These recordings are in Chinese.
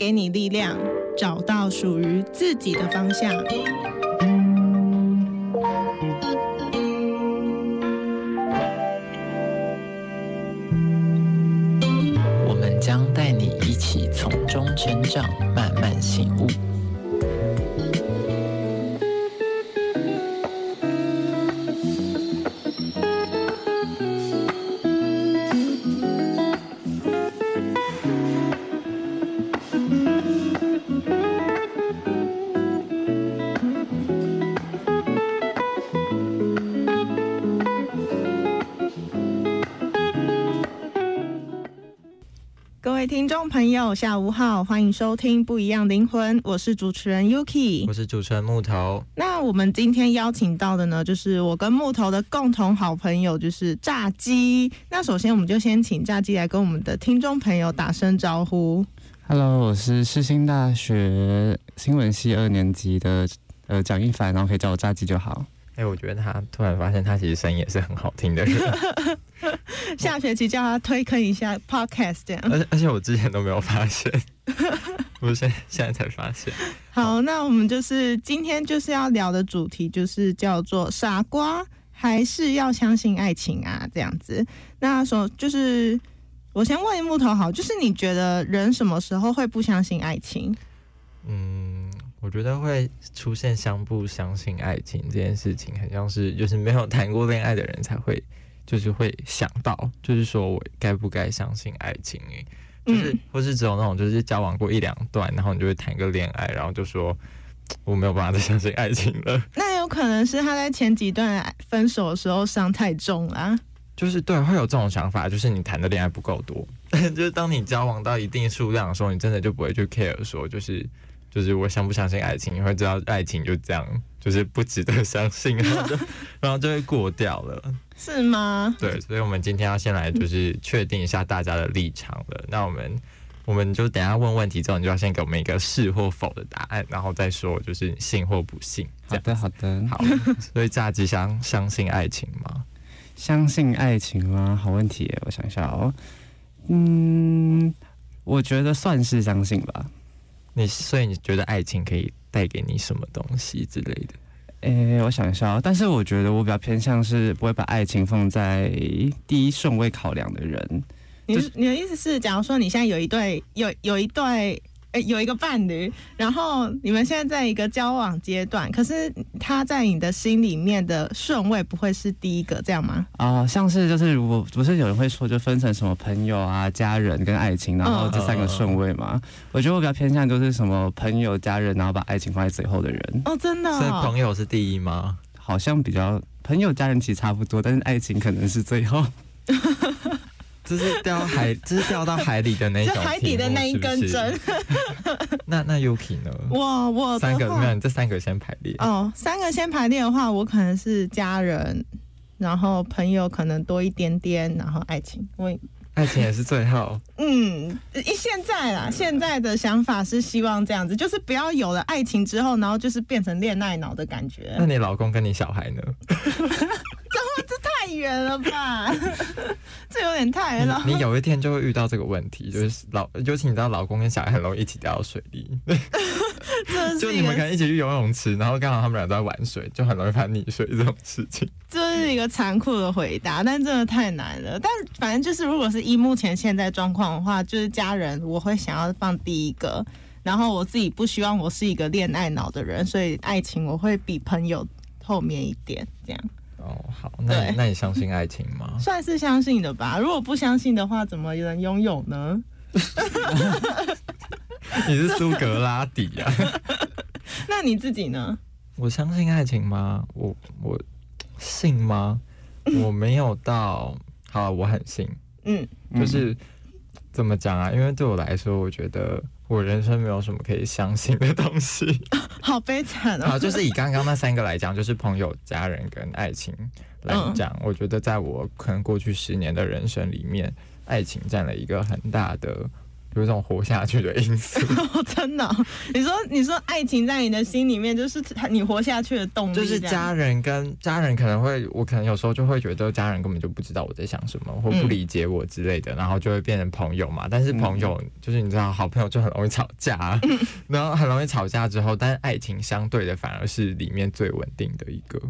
给你力量，找到属于自己的方向。我们将带你一起从中成长，慢慢醒悟。朋友，下午好，欢迎收听《不一样灵魂》，我是主持人 Yuki 我。是主持人木头，那我们今天邀请到的呢，就是我跟木头的共同好朋友，就是炸鸡。那首先，我们就先请炸鸡来跟我们的听众朋友打声招呼。Hello，我是世新大学新闻系二年级的呃蒋一凡，然后可以叫我炸鸡就好。哎、我觉得他突然发现他其实声音也是很好听的人，下学期叫他推坑一下 Podcast 这样。而且而且我之前都没有发现，我现现在才发现。好，那我们就是今天就是要聊的主题，就是叫做“傻瓜还是要相信爱情啊”这样子。那说就是我先问木头好，就是你觉得人什么时候会不相信爱情？嗯，我觉得会出现相不相信爱情这件事情，很像是就是没有谈过恋爱的人才会，就是会想到，就是说我该不该相信爱情？诶，就是、嗯或是只有那种就是交往过一两段，然后你就会谈个恋爱，然后就说我没有办法再相信爱情了。那有可能是他在前几段分手的时候伤太重了。就是对，会有这种想法，就是你谈的恋爱不够多，就是当你交往到一定数量的时候，你真的就不会去 care 说，就是就是我相不相信爱情，你会知道爱情就这样，就是不值得相信，然后就然后就会过掉了。是吗？对，所以我们今天要先来就是确定一下大家的立场了。那我们我们就等一下问问题之后，你就要先给我们一个是或否的答案，然后再说就是信或不信。好的，好的。好，所以炸鸡相相信爱情吗？相信爱情吗？好问题，我想一下哦。嗯，我觉得算是相信吧。你所以你觉得爱情可以带给你什么东西之类的？诶、我想一下哦，但是我觉得我比较偏向是不会把爱情放在第一顺位考量的人。你就是你的意思是，假如说你现在有一对有有一对。诶有一个伴侣，然后你们现在在一个交往阶段，可是他在你的心里面的顺位不会是第一个，这样吗？啊、像是就是如果不是有人会说，就分成什么朋友啊、家人跟爱情，然后这三个顺位嘛。我觉得我比较偏向就是什么朋友、家人，然后把爱情放在最后的人，哦，真的、所以哦，朋友是第一吗？好像比较朋友、家人其实差不多，但是爱情可能是最后。这是掉海，就是掉到海里的那一种就海底的那一根针。那那 Yuki 呢？哇我三个，话没有，你这三个先排列。哦，三个先排列的话，我可能是家人，然后朋友可能多一点点，然后爱情。我爱情也是最后。嗯，一现在啦，现在的想法是希望这样子，就是不要有了爱情之后，然后就是变成恋爱脑的感觉那，你老公跟你小孩呢？太远了吧？这有点太远了。你你有一天就会遇到这个问题，就是老，尤其你知道老公跟小孩很容易一起掉到水里，这 就是你们可能一起去游泳池，然后刚好他们俩都在玩水，就很容易发生溺水这种事情。这是一个残酷的回答，但真的太难了。但反正就是，如果是依目前现在状况的话，就是家人我会想要放第一个，然后我自己不希望我是一个恋爱脑的人，所以爱情我会比朋友后面一点，这样哦，好，那那你相信爱情吗？算是相信的吧。如果不相信的话，怎么能拥有呢？你是苏格拉底啊？那那你自己呢？我相信爱情吗？我我信吗？我没有到，好，我很信，嗯，就是怎么讲啊？因为对我来说，我觉得我人生没有什么可以相信的东西。好悲惨好，哦。就是以刚刚那三个来讲，就是朋友、家人跟爱情来讲，我觉得在我可能过去十年的人生里面，爱情占了一个很大的。有一种活下去的因素，真的？哦、你说你说爱情在你的心里面就是你活下去的动力，就是家人跟家人可能会，我可能有时候就会觉得家人根本就不知道我在想什么，或不理解我之类的，然后就会变成朋友嘛。但是朋友就是你知道，好朋友就很容易吵架，然后很容易吵架之后，但是爱情相对的反而是里面最稳定的一个，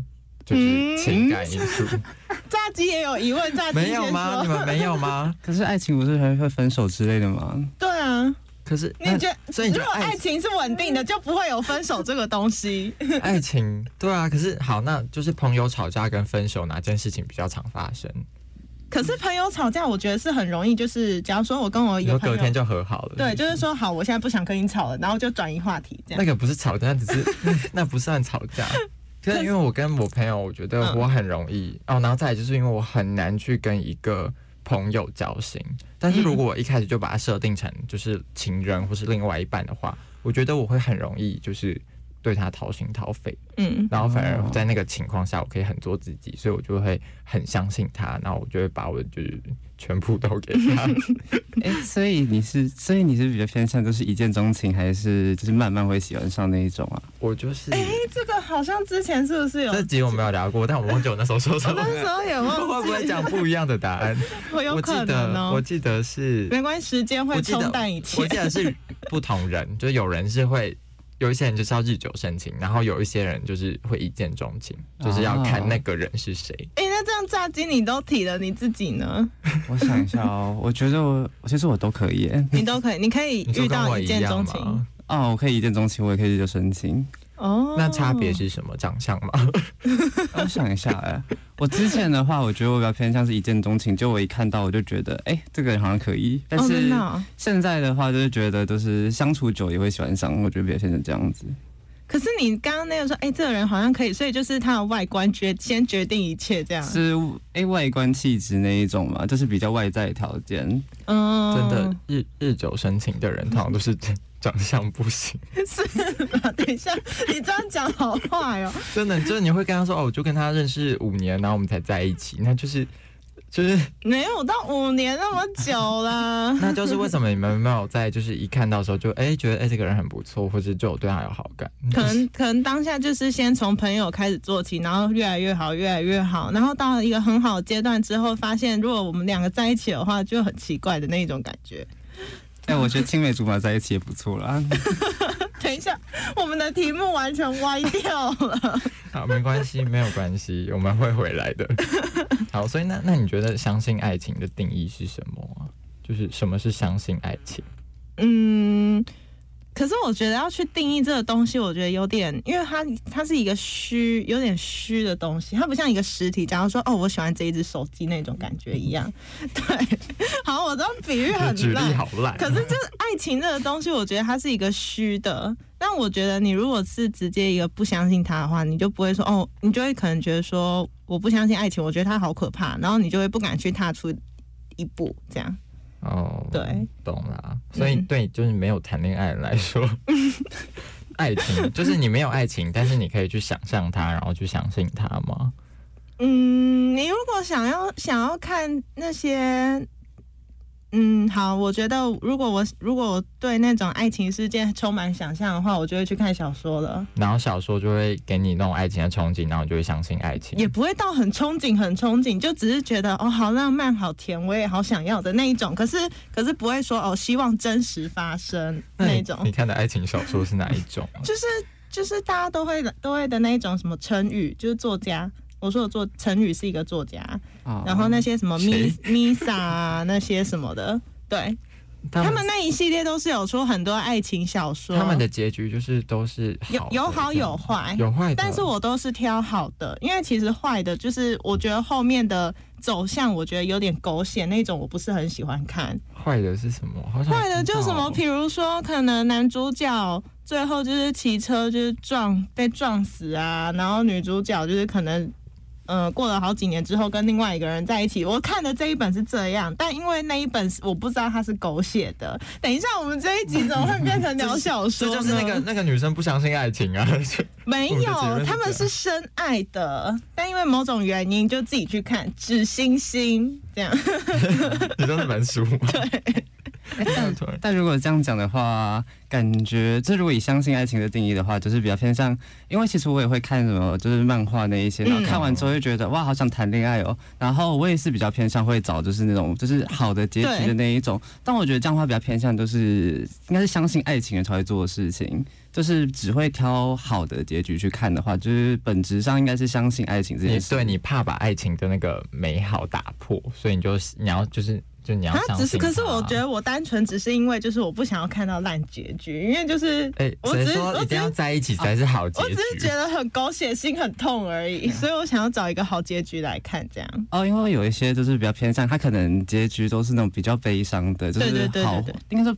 就是情感因素。炸鸡也有疑问，炸鸡没有吗？你们没有吗？可是爱情不是还会分手之类的吗？对啊，可是你觉得所以你觉得如果爱情是稳定的，就不会有分手这个东西。爱情对啊，可是好，那就是朋友吵架跟分手哪件事情比较常发生？可是朋友吵架，我觉得是很容易，就是假如说我跟我有朋友隔天，就和好了？对，就是说好，我现在不想跟你吵了，然后就转移话题这样。那个不是吵架，只是那不算吵架。就是因为我跟我朋友，我觉得嗯我很容易、哦，然后再来就是因为我很难去跟一个朋友交心。但是如果我一开始就把它设定成就是情人或是另外一半的话，我觉得我会很容易就是对他掏心掏肺，嗯，然后反而在那个情况下，我可以很做自己，所以我就会很相信他，然后我就会把我的就是全部都给他。哎、所以你是，所以你是比较偏向就是一见钟情，还是就是慢慢会喜欢上那一种啊？我就是哎、这个好像之前是不是有？这集我没有聊过，但我忘记我那时候说什么我那。时候也忘会记，不会讲不一样的答案？我有记可能得，哦、我记得是，没关系，时间会冲淡一切我。记得是不同人，就是有人是会，有一些人就是要日久生情，然后有一些人就是会一见钟情，就是要看那个人是谁。哎、那这样炸鸡你都提了，你自己呢？我想一下哦，我觉得我，其实我都可以耶。你都可以，你可以遇到一一见钟情吗？哦，我可以一见钟情，我也可以日久生情。哦。那差别是什么？长相吗？我想一下，哎，我之前的话，我觉得我比较偏向是一见钟情，就我一看到我就觉得，哎、这个人好像可以。但哦，真是现在的话，就是觉得都是相处久也会喜欢上，我觉得比较偏成这样子。可是你刚刚那个说，哎、这个人好像可以，所以就是他的外观决先决定一切这样。是哎、外观气质那一种嘛，就是比较外在条件。嗯，真的日日久生情的人，通常都是长相不行。是吧？等一下，你这样讲好坏哦。真的，就是你会跟他说哦，我就跟他认识五年，然后我们才在一起，那就是就是没有到五年那么久啦。那就是为什么你们没有在就是一看到的时候就哎、觉得哎、这个人很不错，或者就有对他有好感？可能可能当下就是先从朋友开始做起，然后越来越好，越来越好，然后到了一个很好的阶段之后，发现如果我们两个在一起的话，就很奇怪的那种感觉。哎、我觉得青梅竹马在一起也不错啦。等一下，我们的题目完全歪掉了。好，没关系，没有关系，我们会回来的。好，所以那那你觉得相信爱情的定义是什么啊？就是什么是相信爱情？嗯，可是我觉得要去定义这个东西，我觉得有点，因为它它是一个虚，有点虚的东西，它不像一个实体。假如说，哦，我喜欢这一只手机那种感觉一样。对，好，我这种比喻很烂，好烂，可是就是爱情这个东西，我觉得它是一个虚的。但我觉得你如果是直接一个不相信他的话，你就不会说哦，你就会可能觉得说我不相信爱情，我觉得它好可怕，然后你就会不敢去踏出一步，这样。哦，对，懂啦。所以嗯对，就是没有谈恋爱来说，爱情就是你没有爱情，但是你可以去想象它，然后去相信它吗？嗯，你如果想要想要看那些，嗯，好，我觉得如果我如果我对那种爱情世界充满想象的话，我就会去看小说了，然后小说就会给你那种爱情的憧憬，然后你就会相信爱情。也不会到很憧憬很憧憬，就只是觉得哦好浪漫好甜，我也好想要的那一种。可是可是不会说哦希望真实发生那一种你，看的爱情小说是哪一种啊？就是就是大家都会都会的那一种什么成语，就是作家。我说的作成语是一个作家，哦然后那些什么谁 Miss Misa 啊，那些什么的，对，他他们那一系列都是有出很多爱情小说，他们的结局就是都是有有好有坏，有坏，但是我都是挑好的，因为其实坏的，就是我觉得后面的走向，我觉得有点狗血那种，我不是很喜欢看。坏的是什么？好像坏的就什么，比如说可能男主角最后就是骑车就是撞被撞死啊，然后女主角就是可能。呃，过了好几年之后跟另外一个人在一起，我看的这一本是这样，但因为那一本是我不知道它是狗血的。等一下，我们这一集怎么会变成聊小这说这？就是那个那个女生不相信爱情啊，没有，他们是深爱的，但因为某种原因就自己去看，纸星星这样。你说那本书吗？对。但如果这样讲的话，感觉这如果以相信爱情的定义的话，就是比较偏向，因为其实我也会看什么，就是漫画那一些，然后看完之后就觉得、哇，好想谈恋爱哦。然后我也是比较偏向会找就是那种就是好的结局的那一种。但我觉得这样的话比较偏向就是应该是相信爱情人才会做的事情，就是只会挑好的结局去看的话，就是本质上应该是相信爱情这你件事。对你怕把爱情的那个美好打破，所以你就你要就是就你要啊，相信只是可是我觉得我单纯只是因为就是我不想要看到烂结局，因为就是哎，我只是说我只是一定要在一起才是好结局？我只是觉得很狗血，心很痛而已，所以我想要找一个好结局来看，这样。哦，因为有一些就是比较偏向，他可能结局都是那种比较悲伤的，就是对对对对，应该说，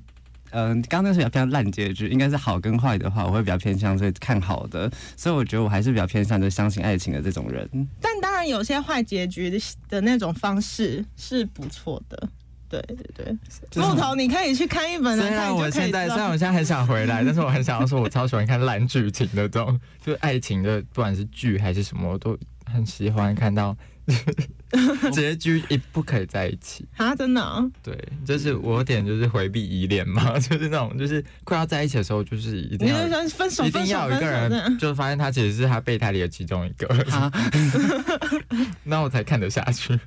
嗯、刚刚那是比较烂结局，应该是好跟坏的话，我会比较偏向是看好的，所以我觉得我还是比较偏向就相信爱情的这种人。但当然，有些坏结局的的那种方式是不错的。对对对，就是木头，你可以去看一本虽然我现在虽然。我现在很想回来，但是我很想要说，我超喜欢看烂剧情的这种，就是爱情的，不管是剧还是什么，我都很喜欢看到 结局一不可以在一起。啊，真的哦、对，就是我有点就是回避依恋嘛，就是那种就是快要在一起的时候，就是一定要一定要有一个人。就发现他其实是他备胎里的其中一个，啊，那我才看得下去。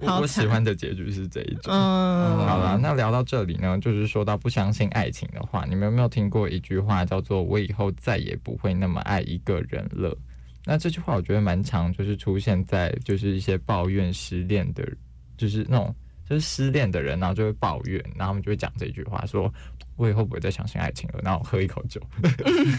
我喜欢的结局是这一种。嗯，好了，那聊到这里呢，就是说到不相信爱情的话，你们有没有听过一句话叫做“我以后再也不会那么爱一个人了”？那这句话我觉得蛮常，就是出现在就是一些抱怨失恋的，就是那种就是失恋的人，然后就会抱怨，然后他们就会讲这句话，说我以后不会再相信爱情了。然后我喝一口酒，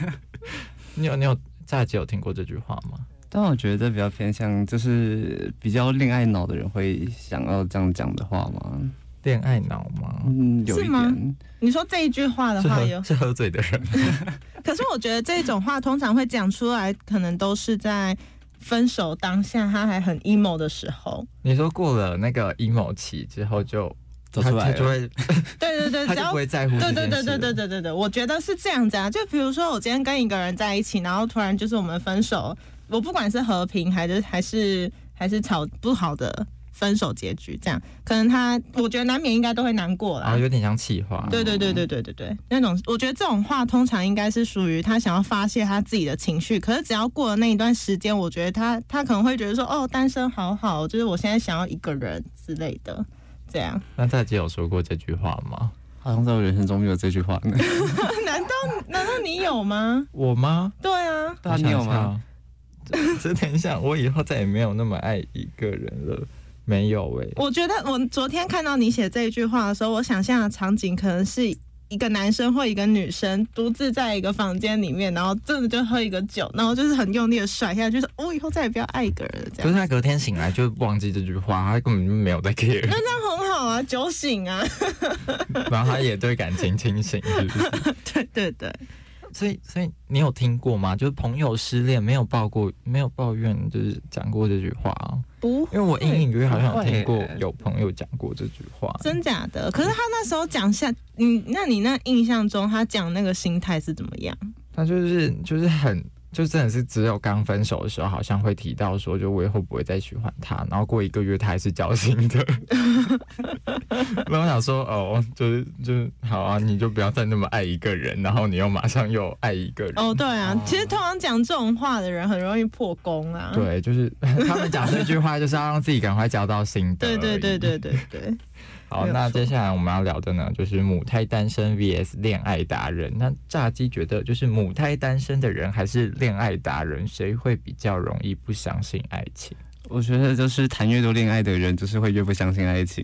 你有你有炸姐有听过这句话吗？但我觉得比较偏向就是比较恋爱脑的人会想要这样讲的话吗？恋爱脑吗？嗯，有吗点。你说这一句话的是话有喝，是喝醉的人，可是我觉得这种话通常会讲出来，可能都是在分手当下他还很 emo 的时候。你说过了那个 emo 期之后就走出来了他就会对 对对，他就只要不会在乎对对对对对对对，我觉得是这样子啊。就比如说，我今天跟一个人在一起，然后突然就是我们分手，我不管是和平还是还是还是吵不好的分手结局，这样可能他，我觉得难免应该都会难过啦。啊有点像气话。对对对对对对对，那种我觉得这种话通常应该是属于他想要发泄他自己的情绪，可是只要过了那一段时间，我觉得他他可能会觉得说，哦，单身好好，就是我现在想要一个人之类的，这样。那大姐有说过这句话吗？好像在我人生中没有这句话呢。难道难道你有吗？我吗？对啊，对啊，你有吗？我想一下？这等一下，我以后再也没有那么爱一个人了。没有欸诶、我觉得我昨天看到你写这一句话的时候，我想象的场景可能是一个男生或一个女生独自在一个房间里面，然后真的就喝一个酒，然后就是很用力的甩下去，说我以后再也不要爱一个人了，这样。可是他隔天醒来就忘记这句话，他根本就没有在 care，那这样很好啊，酒醒啊，然后他也对感情清醒，是不是？对 对对，所以，所以你有听过吗？就是朋友失恋没有抱过，没有抱怨，就是讲过这句话啊？不因为我隐隐约约好像有听过有朋友讲过这句话。真假的。可是他那时候讲下，你那你那印象中他讲那个心态是怎么样？他就是就是很就真的是只有刚分手的时候，好像会提到说，就我以后不会再喜欢他，然后过一个月他还是交心的。然后我想说，哦，就是就是好啊，你就不要再那么爱一个人，然后你又马上又爱一个人。哦，对啊，其实通常讲这种话的人很容易破功啊。对，就是他们讲这句话，就是要让自己赶快交到新的。对对对对。对对。好，那接下来我们要聊的呢，就是母胎单身 VS 恋爱达人。那炸鸡觉得，就是母胎单身的人还是恋爱达人，谁会比较容易不相信爱情？我觉得就是谈越多恋爱的人，就是会越不相信爱情。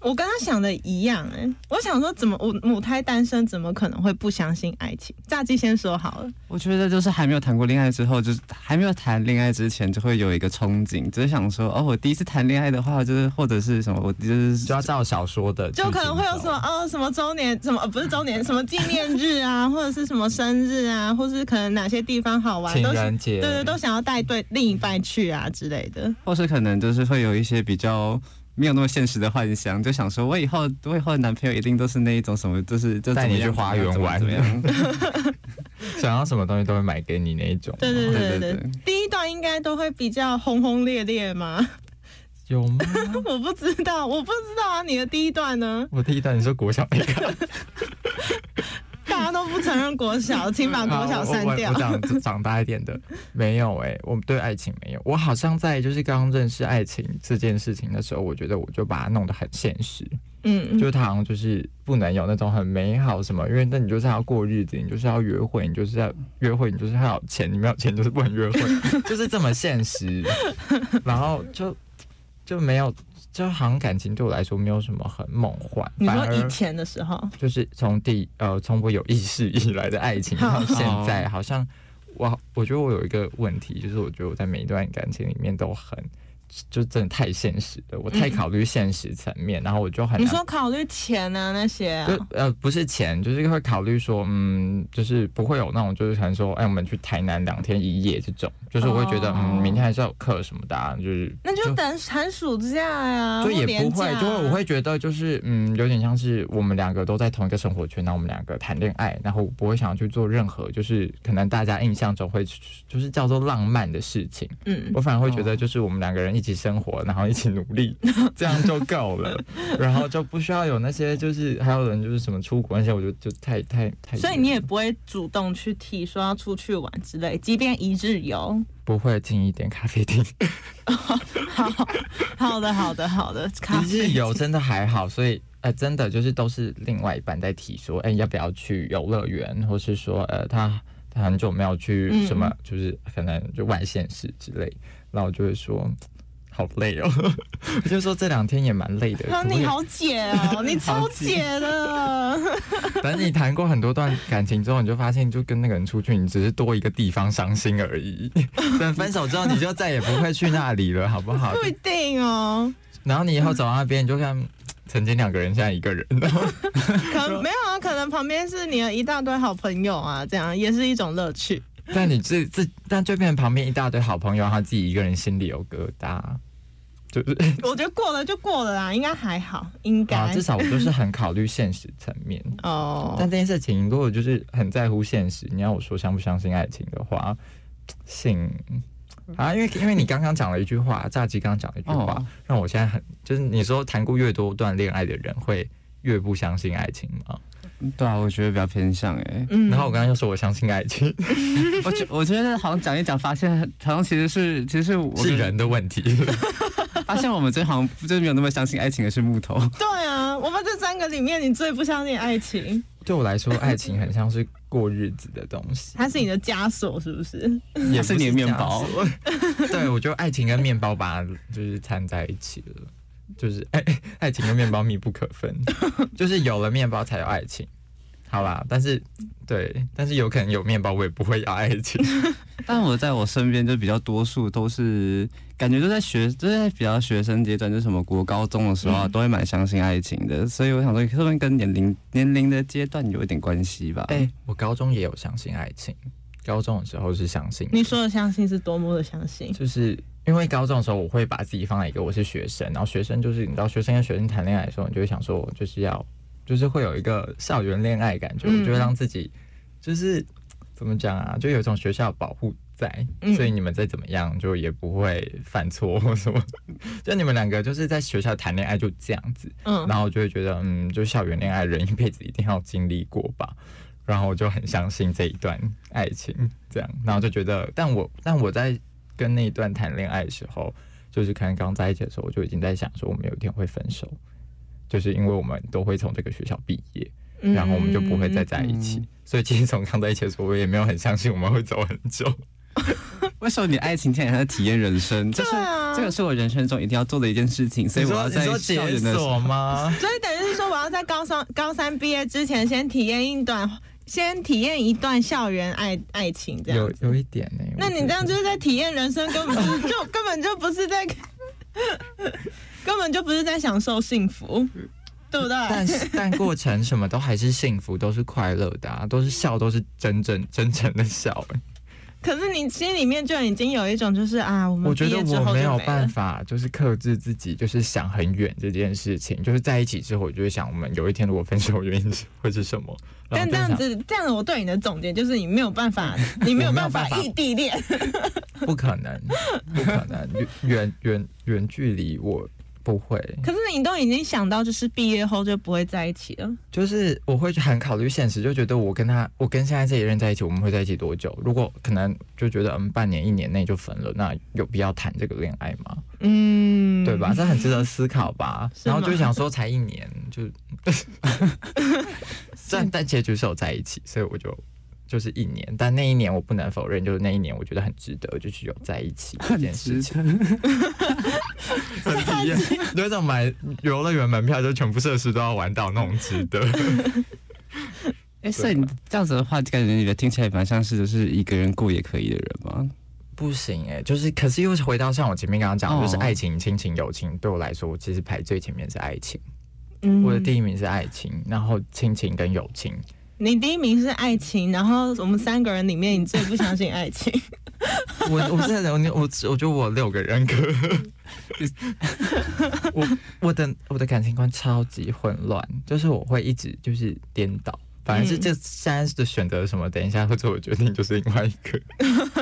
我跟他想的一样哎、我想说怎么我母胎单身怎么可能会不相信爱情？炸鸡先说好了，我觉得就是还没有谈过恋爱之后，就是还没有谈恋爱之前，就会有一个憧憬，只是想说，哦，我第一次谈恋爱的话，就是或者是什么，我就是就要照小说的，就可能会有什么哦什么周年什么、呃不是周年什么纪念日啊，或者是什么生日啊，或是可能哪些地方好玩，情都是人节，对对都想要带对另一半去啊之类的。或是可能就是会有一些比较没有那么现实的幻想就想说我以后我以后的男朋友一定都是那一种什么就是就带你去花园玩。怎么样。想要什么东西都会买给你那一种。对对对对。对第一段应该都会比较轰轰烈烈吗有吗？我不知道我不知道啊你的第一段呢？我第一段你说国小一个。大家都不承认国小，请把国小删掉好我我。长 长大一点的，没有哎、我对爱情没有。我好像在就是刚认识爱情这件事情的时候，我觉得我就把它弄得很现实，嗯，就是它好像就是不能有那种很美好什么，因为那你就是要过日子，你就是要约会，你就是要约会，你就是要有钱，你没有钱就是不能约会，就是这么现实。然后就就没有，就好像感情对我来说没有什么很梦幻，你说以前的时候，就是从第呃从我有意识以来的爱情到现在，好像我我觉得我有一个问题，就是我觉得我在每一段感情里面都很。就真的太现实了，我太考虑现实层面，然后我就很 你说考虑钱啊那些啊就呃不是钱，就是会考虑说，嗯，就是不会有那种就是可能说，哎，我们去台南两天一夜这种，就是我会觉得，哦。嗯，明天还是要有课什么的、啊，就是那就等寒暑假呀，就也不会，就会我会觉得就是嗯，有点像是我们两个都在同一个生活圈，然后我们两个谈恋爱，然后不会想要去做任何就是可能大家印象中会 就是叫做浪漫的事情，嗯。我反而会觉得就是我们两个人一起生活，然后一起努力，这样就够了，然后就不需要有那些就是还有人就是什么出国那些，我就就太太太，所以你也不会主动去提说要出去玩之类，即便一日游。不会近一点咖啡厅，好 好的好的好的，咖啡游真的还好，所以呃，真的就是都是另外一半在提说，哎、要不要去游乐园，或是说呃，他他很久没有去什么，就是可能就外县市之类，然后我就会说。好累哦，我就说这两天也蛮累的。啊，可不可以你好解哦，你超解的。等 你谈过很多段感情之后，你就发现，就跟那个人出去，你只是多一个地方伤心而已。等分手之后，你就再也不会去那里了，好不好？不一定哦，然后你以后走到那边，你就看曾经两个人，现在一个人。可能没有啊，可能旁边是你的一大堆好朋友啊，这样也是一种乐趣。但你自自，但就变成旁边一大堆好朋友，他自己一个人心里有疙瘩，就是。我觉得过了就过了啦，应该还好，应该。啊，至少我就是很考虑现实层面。哦，但这件事情，如果就是很在乎现实，你要我说相不相信爱情的话，信。啊，因为因为你刚刚讲了一句话，炸鸡刚刚讲了一句话，哦。让我现在很就是你说谈过越多段恋爱的人会越不相信爱情吗？对啊，我觉得比较偏向哎、嗯。然后我刚刚又说我相信爱情。我觉我觉得好像讲一讲，发现好像其实是其实是我是人的问题，发现我们最好像就是没有那么相信爱情的是木头。对啊，我们这三个里面，你最不相信爱情，对我来说，爱情很像是过日子的东西。它是你的枷锁，是不是？也是你的面包。对，我觉得爱情跟面包把它就是掺在一起了，就是爱 爱情跟面包密不可分，就是有了面包才有爱情。好啦，但是对，但是有可能有面包，我也不会要爱情。但我在我身边就比较多数都是感觉都在学，都在比较学生阶段，就是什么国高中的时候啊，都会蛮相信爱情的。所以我想说，可能跟年龄年龄的阶段有一点关系吧。哎、我高中也有相信爱情，高中的时候是相信。你说的相信是多么的相信？就是因为高中的时候，我会把自己放在一个我是学生，然后学生就是你知道，学生跟学生谈恋爱的时候，你就会想说，我就是要就是会有一个校园恋爱感觉，嗯我就会让自己就是怎么讲啊，就有一种学校保护在，嗯所以你们再怎么样就也不会犯错或什么。就你们两个就是在学校谈恋爱就这样子，嗯，然后我就会觉得，嗯，就校园恋爱人一辈子一定要经历过吧。然后我就很相信这一段爱情，这样，然后就觉得，但我但我在跟那一段谈恋爱的时候，就是可能刚在一起的时候，我就已经在想说，我们有一天会分手，就是因为我们都会从这个学校毕业，嗯然后我们就不会再在一起。嗯所以其实从刚在一起的时候，我也没有很相信我们会走很久。为什么你爱情竟然在体验人生？就是、对啊这个是我人生中一定要做的一件事情，所以我要在校园的时候锁吗？所以等于是说，我要在高三高三毕业之前，先体验一段，先体验一段校园爱爱情这样有子。有一点呢、那你这样就是在体验人生，根本就就根本就不是在，根本就不是在享受幸福，对不对？但是 但过程什么都还是幸福，都是快乐的啊，都是笑，都是真正真诚的笑、欸。可是你心里面就已经有一种就是啊，我们我觉得我没有办法，就是克制自己，就是想很远这件事情。就是在一起之后，我就会想，我们有一天如果分手，原因是会是什么？但这样子，这样子，我对你的总结就是，你没有办法，你没有办法我没有办法异地恋。不可能，不可能，远远远距离我不会。可是你都已经想到，就是毕业后就不会在一起了。就是我会很考虑现实，就觉得我跟他，我跟现在这一任在一起，我们会在一起多久？如果可能就觉得嗯，半年一年内就分了，那有必要谈这个恋爱吗？嗯，对吧？？这很值得思考吧。然后就想说，才一年就，但但结局是有在一起，所以我就就是一年。但那一年我不能否认，就是那一年我觉得很值得，就是有在一起这件事情。很体验，有一种买游乐园门票就全部设施都要玩到那种值得。哎、所以你这样子的话，感觉你的听起来蛮像是就是一个人过也可以的人吗？不行哎、就是可是又是回到像我前面刚刚讲就是爱情、亲情、友情，对我来说，我其实排最前面是爱情，嗯我的第一名是爱情，然后亲情跟友情。你第一名是爱情，然后我们三个人里面，你最不相信爱情。我我是我我我觉得我六个人格，我我的我的感情观超级混乱，就是我会一直就是颠倒。反而是这现在的选择什么，等一下会做的决定就是另外一个。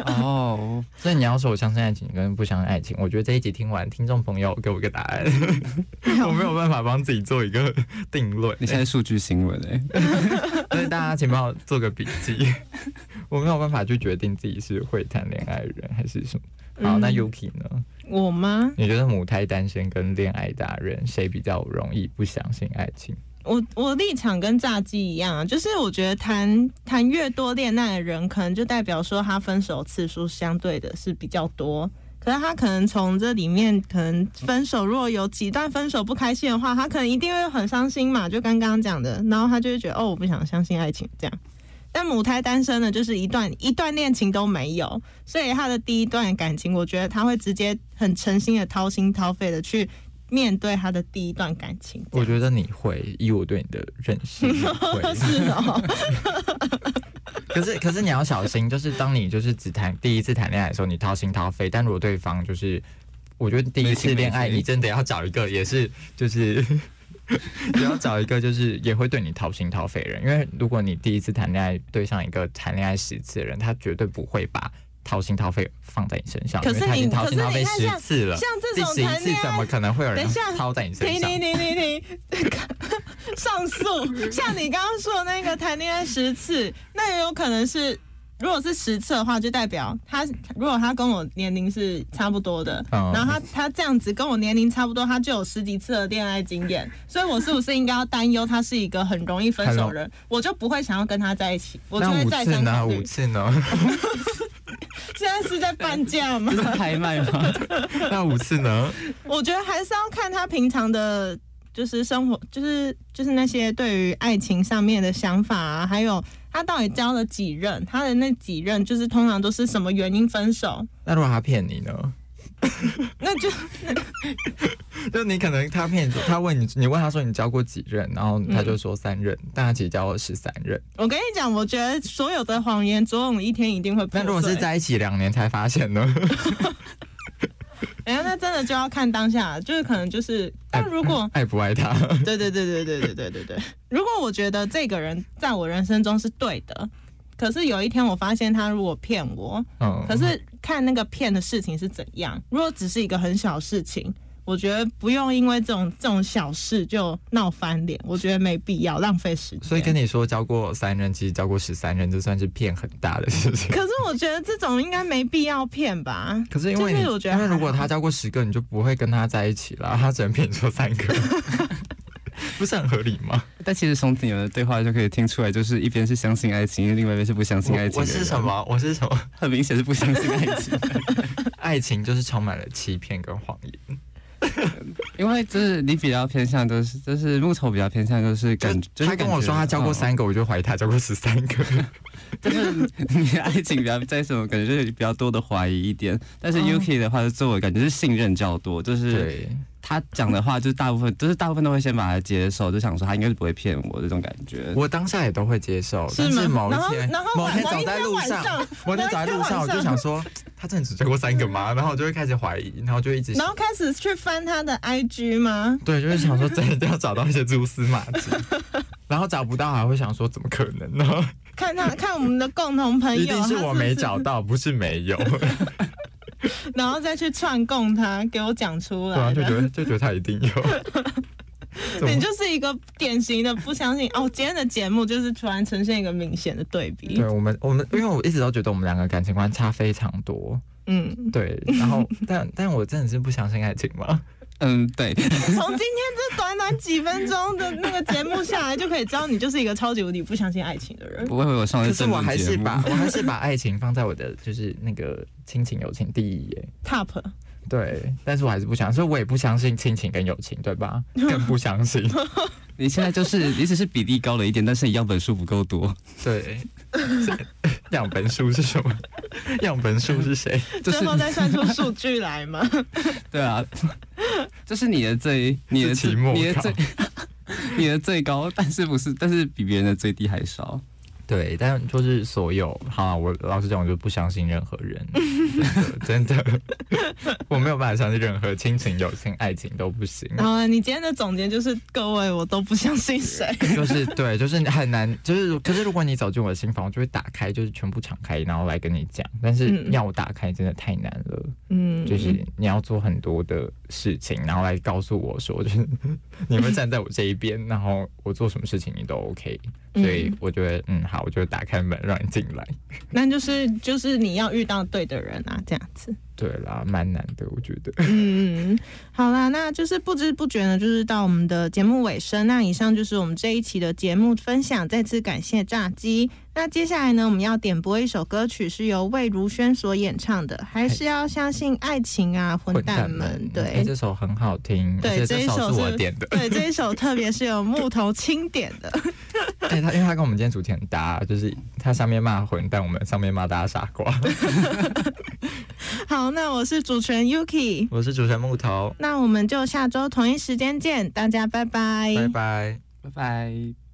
哦，所以你要说我相信爱情跟不相信爱情，我觉得这一集听完，听众朋友给我一个答案，我没有办法帮自己做一个定论。你现在数据新闻哎、所以大家请帮我做个笔记，我没有办法去决定自己是会谈恋爱的人还是什么。好，那嗯 Yuki 呢？我吗？你觉得母胎单身跟恋爱达人谁比较容易不相信爱情？我我立场跟炸鸡一样啊，就是我觉得谈谈越多恋爱的人，可能就代表说他分手次数相对的是比较多。可是他可能从这里面，可能分手如果有几段分手不开心的话，他可能一定会很伤心嘛，就刚刚讲的，然后他就会觉得哦，我不想相信爱情这样。但母胎单身呢，就是一段一段恋情都没有，所以他的第一段感情，我觉得他会直接很诚心的掏心掏肺的去面对他的第一段感情。我觉得你会，以我对你的认识，你会。是哦，可是可是你要小心，就是当你就是只谈第一次谈恋爱的时候，你掏心掏肺，但如果对方就是，我觉得第一次恋爱，你真的要找一个也是就是。你 要找一个就是也会对你掏心掏肺的人，因为如果你第一次谈恋爱对上一个谈恋爱十次的人，他绝对不会把掏心掏肺放在你身上，可是你掏心掏肺可是你看十次了，像这种谈恋爱次怎么可能会有人等一下掏在你身上？停停停停停，上诉。像你刚刚说的那个谈恋爱十次，那也有可能是，如果是十次的话，就代表他如果他跟我年龄是差不多的，嗯然后他他这样子跟我年龄差不多，他就有十几次的恋爱经验，所以我是不是应该要担忧他是一个很容易分手的人，我就不会想要跟他在一起，我就会再？三考虑五。次呢？现在是在半价吗 拍卖吗？那五次呢？我觉得还是要看他平常的，就是生活，就是就是那些对于爱情上面的想法啊，还有他到底交了几任，他的那几任就是通常都是什么原因分手，那如果他骗你呢？那就 就你可能他骗你，他问你，你问他说你交过几任，然后他就说三任，但他其实交了十三任。我跟你讲，我觉得所有的谎言总有一天一定会破。那如果是在一起两年才发现呢？哎呀，那真的就要看当下，就是可能就是，但如果爱不爱他？对对对对对对对对对。如果我觉得这个人在我人生中是对的，可是有一天我发现他如果骗我，嗯，可是看那个骗的事情是怎样。如果只是一个很小事情，我觉得不用因为这种这种小事就闹翻脸，我觉得没必要浪费时间。所以跟你说交过三人，其实交过十三人，这算是骗很大的事情。可是我觉得这种应该没必要骗吧？可是因为，就是我觉得因为如果他交过十个，你就不会跟他在一起了，他只能骗你说三个。不是很合理吗？但其实从你们的对话就可以听出来，就是一边是相信爱情，另外一边是不相信爱情。我是什？么？我是什么？很明显是不相信爱情，爱情就是充满了欺骗跟谎言。因为就是你比较偏向，就是就是木头比较偏向，就是感，就是他跟我说他交过三个，我就怀疑他交过十三个。就是你的爱情比较在什么感觉就是比较多的怀疑一点，但是 Yuki 的话，自我感觉是信任较多，就是对，他讲的话，就是大部分，就是大部分都会先把它接受，就想说他应该是不会骗我这种感觉。我当下也都会接受，但是某一天，然后某天走在路上天晚上，某天走在路上，我就想说，他真的只追过三个吗？然后我就会开始怀疑，然后就一直然后开始去翻他的 IG 吗？对，就是想说真的要找到一些蛛丝马迹，然后找不到还会想说怎么可能呢？看他看我们的共同朋友，一定是我没找他到，不是没有。然后再去串供他，给我讲出对啊，来就觉。得就觉得他一定有。你就是一个典型的不相信哦。今天的节目就是突然呈现一个明显的对比对，我们，我们因为我一直都觉得我们两个感情观差非常多，嗯，对，然后但但我真的是不相信爱情嘛，嗯，对，从今天这短短几分钟的那个节目下来，就可以知道你就是一个超级无敌不相信爱情的人。不会我上的正可是我还。是把我还是把爱情放在我的就是那个亲情友情第一耶。Top，对，但是我还是不相信，所以我也不相信亲情跟友情，对吧？更不相信。你现在就是你只是比例高了一点，但是你样本数不够多。对，样本数是什么？样本数是谁？就是最后再算出数据来吗。对啊，这是你的最你的期末你的最 你的最高，但是不是？但是比别人的最低还少。对，但就是所有，好、啊，我老实讲，我就不相信任何人，真的，真的 我没有办法相信任何亲情、友情、爱情都不行。然后你今天的总结就是，各位我都不相信谁。就是对，就是很难，就是可是如果你走进我的心房，我就会打开，就是全部敞开，然后来跟你讲。但是嗯要我打开真的太难了，嗯，就是你要做很多的事情，然后来告诉我说，就是 你会站在我这一边，然后我做什么事情你都 OK。所以我觉得，嗯，好，我就打开门让你进来。那就是就是你要遇到对的人啊，这样子。对啦，蛮难的，我觉得。嗯，好啦，那就是不知不觉呢，就是到我们的节目尾声。那以上就是我们这一期的节目分享，再次感谢炸鸡。那接下来呢，我们要点播一首歌曲，是由魏如萱所演唱的，还是要相信爱情啊，混蛋们。哎对这首很好听，对，这这一首是我点的。对，这一首特别是有木头清点的。哎，他因为他跟我们今天主题很搭，就是他上面骂混蛋，我们上面骂大家傻瓜。好，那我是主持人 Yuki，我是主持人木头，那我们就下周同一时间见，大家拜拜，拜拜。拜拜。